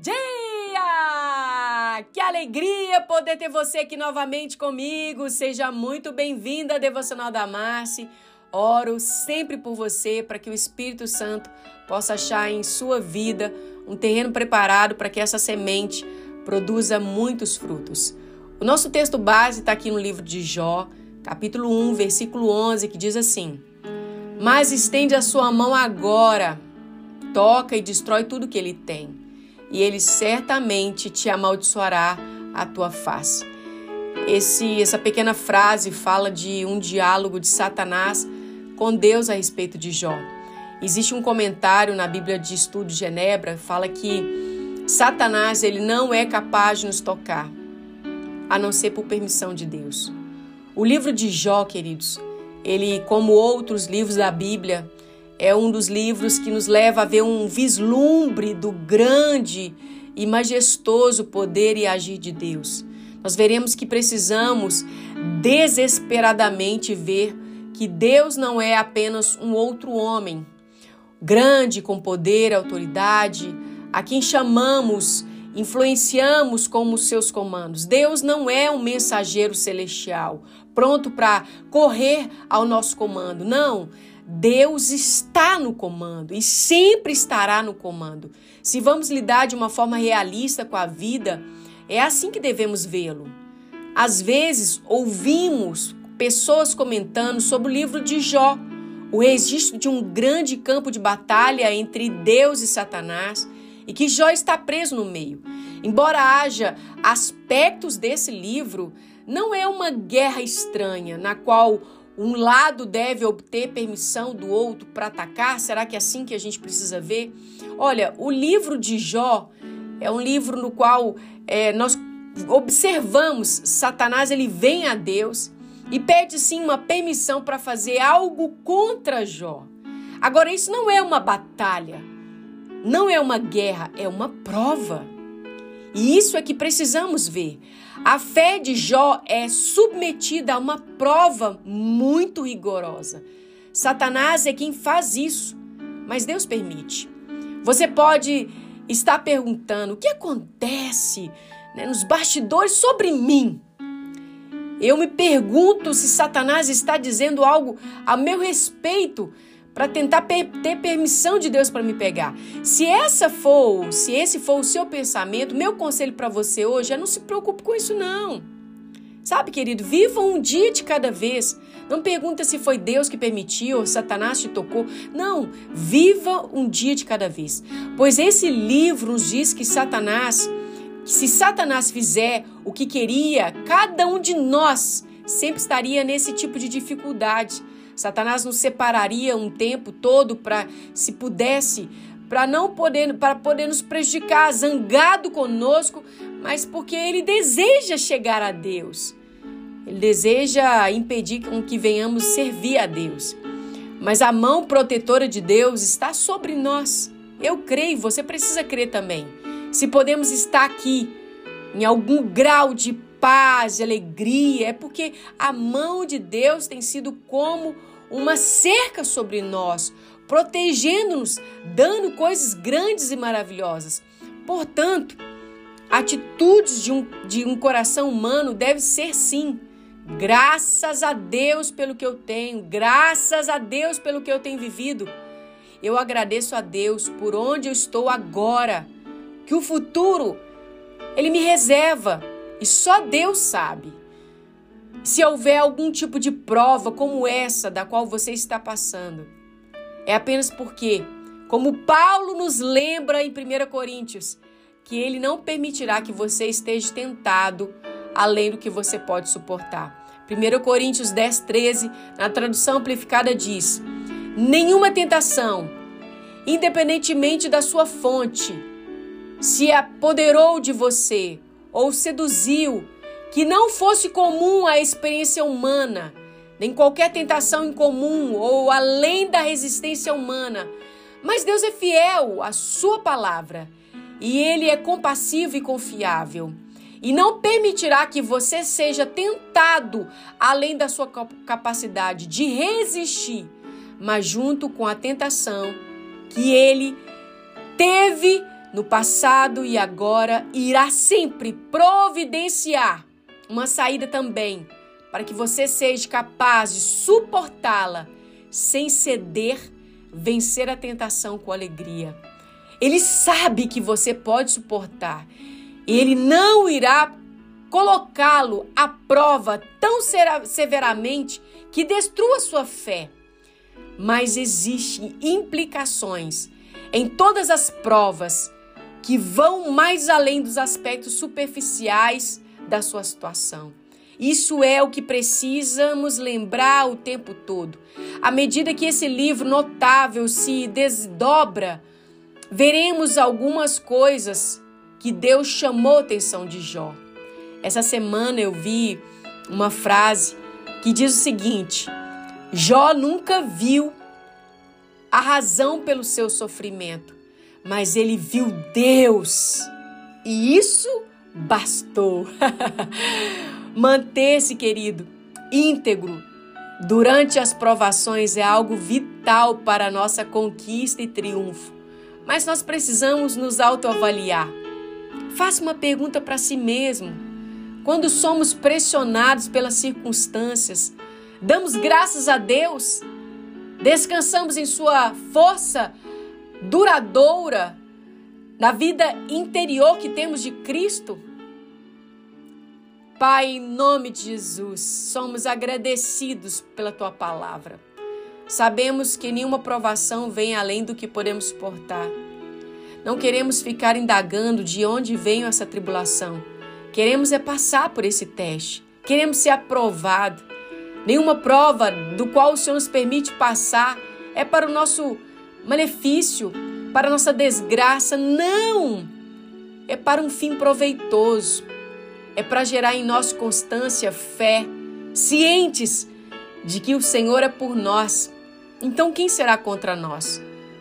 dia! Que alegria poder ter você aqui novamente comigo. Seja muito bem-vinda Devocional da Marce. Oro sempre por você para que o Espírito Santo possa achar em sua vida um terreno preparado para que essa semente produza muitos frutos. O nosso texto base está aqui no livro de Jó, capítulo 1, versículo 11, que diz assim: Mas estende a sua mão agora, toca e destrói tudo que ele tem e ele certamente te amaldiçoará a tua face. Esse, essa pequena frase fala de um diálogo de Satanás com Deus a respeito de Jó. Existe um comentário na Bíblia de Estudo de Genebra fala que Satanás ele não é capaz de nos tocar, a não ser por permissão de Deus. O livro de Jó, queridos, ele, como outros livros da Bíblia, é um dos livros que nos leva a ver um vislumbre do grande e majestoso poder e agir de Deus. Nós veremos que precisamos desesperadamente ver que Deus não é apenas um outro homem, grande, com poder, autoridade, a quem chamamos, influenciamos com os seus comandos. Deus não é um mensageiro celestial, pronto para correr ao nosso comando. Não. Deus está no comando e sempre estará no comando. Se vamos lidar de uma forma realista com a vida, é assim que devemos vê-lo. Às vezes, ouvimos pessoas comentando sobre o livro de Jó, o registro de um grande campo de batalha entre Deus e Satanás, e que Jó está preso no meio. Embora haja aspectos desse livro, não é uma guerra estranha na qual um lado deve obter permissão do outro para atacar? Será que é assim que a gente precisa ver? Olha, o livro de Jó é um livro no qual é, nós observamos Satanás ele vem a Deus e pede sim uma permissão para fazer algo contra Jó. Agora isso não é uma batalha, não é uma guerra, é uma prova. E isso é que precisamos ver. A fé de Jó é submetida a uma prova muito rigorosa. Satanás é quem faz isso, mas Deus permite. Você pode estar perguntando o que acontece né, nos bastidores sobre mim. Eu me pergunto se Satanás está dizendo algo a meu respeito para tentar ter permissão de Deus para me pegar. Se essa for, se esse for o seu pensamento, meu conselho para você hoje é não se preocupe com isso não. Sabe, querido, viva um dia de cada vez. Não pergunta se foi Deus que permitiu ou Satanás te tocou. Não, viva um dia de cada vez. Pois esse livro nos diz que Satanás, se Satanás fizer o que queria, cada um de nós sempre estaria nesse tipo de dificuldade. Satanás nos separaria um tempo todo para, se pudesse, para não poder, para poder nos prejudicar, zangado conosco, mas porque ele deseja chegar a Deus. Ele deseja impedir com que venhamos servir a Deus. Mas a mão protetora de Deus está sobre nós. Eu creio, você precisa crer também. Se podemos estar aqui em algum grau de paz, de alegria, é porque a mão de Deus tem sido como uma cerca sobre nós, protegendo-nos, dando coisas grandes e maravilhosas. Portanto, atitudes de um, de um coração humano deve ser sim. Graças a Deus pelo que eu tenho, graças a Deus pelo que eu tenho vivido. Eu agradeço a Deus por onde eu estou agora, que o futuro ele me reserva e só Deus sabe. Se houver algum tipo de prova como essa da qual você está passando, é apenas porque, como Paulo nos lembra em 1 Coríntios, que ele não permitirá que você esteja tentado além do que você pode suportar. 1 Coríntios 10, 13, na tradução amplificada, diz: Nenhuma tentação, independentemente da sua fonte, se apoderou de você ou seduziu que não fosse comum à experiência humana, nem qualquer tentação incomum ou além da resistência humana. Mas Deus é fiel à sua palavra e ele é compassivo e confiável. E não permitirá que você seja tentado além da sua capacidade de resistir, mas junto com a tentação que ele teve no passado e agora, irá sempre providenciar uma saída também, para que você seja capaz de suportá-la sem ceder, vencer a tentação com alegria. Ele sabe que você pode suportar. Ele não irá colocá-lo à prova tão severamente que destrua sua fé. Mas existem implicações em todas as provas que vão mais além dos aspectos superficiais da sua situação. Isso é o que precisamos lembrar o tempo todo. À medida que esse livro notável se desdobra, veremos algumas coisas que Deus chamou a atenção de Jó. Essa semana eu vi uma frase que diz o seguinte: Jó nunca viu a razão pelo seu sofrimento, mas ele viu Deus. E isso bastou. Manter-se, querido, íntegro durante as provações é algo vital para a nossa conquista e triunfo. Mas nós precisamos nos autoavaliar. Faça uma pergunta para si mesmo. Quando somos pressionados pelas circunstâncias, damos graças a Deus? Descansamos em Sua força duradoura na vida interior que temos de Cristo? Pai, em nome de Jesus, somos agradecidos pela tua palavra. Sabemos que nenhuma provação vem além do que podemos suportar. Não queremos ficar indagando de onde veio essa tribulação. Queremos é passar por esse teste. Queremos ser aprovado. Nenhuma prova do qual o Senhor nos permite passar é para o nosso malefício, para nossa desgraça. Não! É para um fim proveitoso. É para gerar em nós constância, fé, cientes de que o Senhor é por nós. Então, quem será contra nós?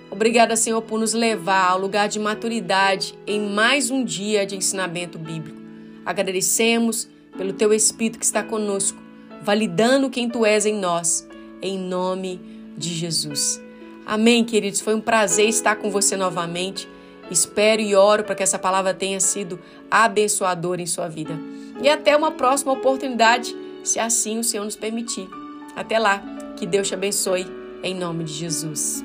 Obrigada, Senhor, por nos levar ao lugar de maturidade em mais um dia de ensinamento bíblico. Agradecemos pelo Teu Espírito que está conosco, validando quem Tu és em nós, em nome de Jesus. Amém, queridos. Foi um prazer estar com você novamente. Espero e oro para que essa palavra tenha sido abençoadora em sua vida. E até uma próxima oportunidade, se assim o Senhor nos permitir. Até lá, que Deus te abençoe, em nome de Jesus.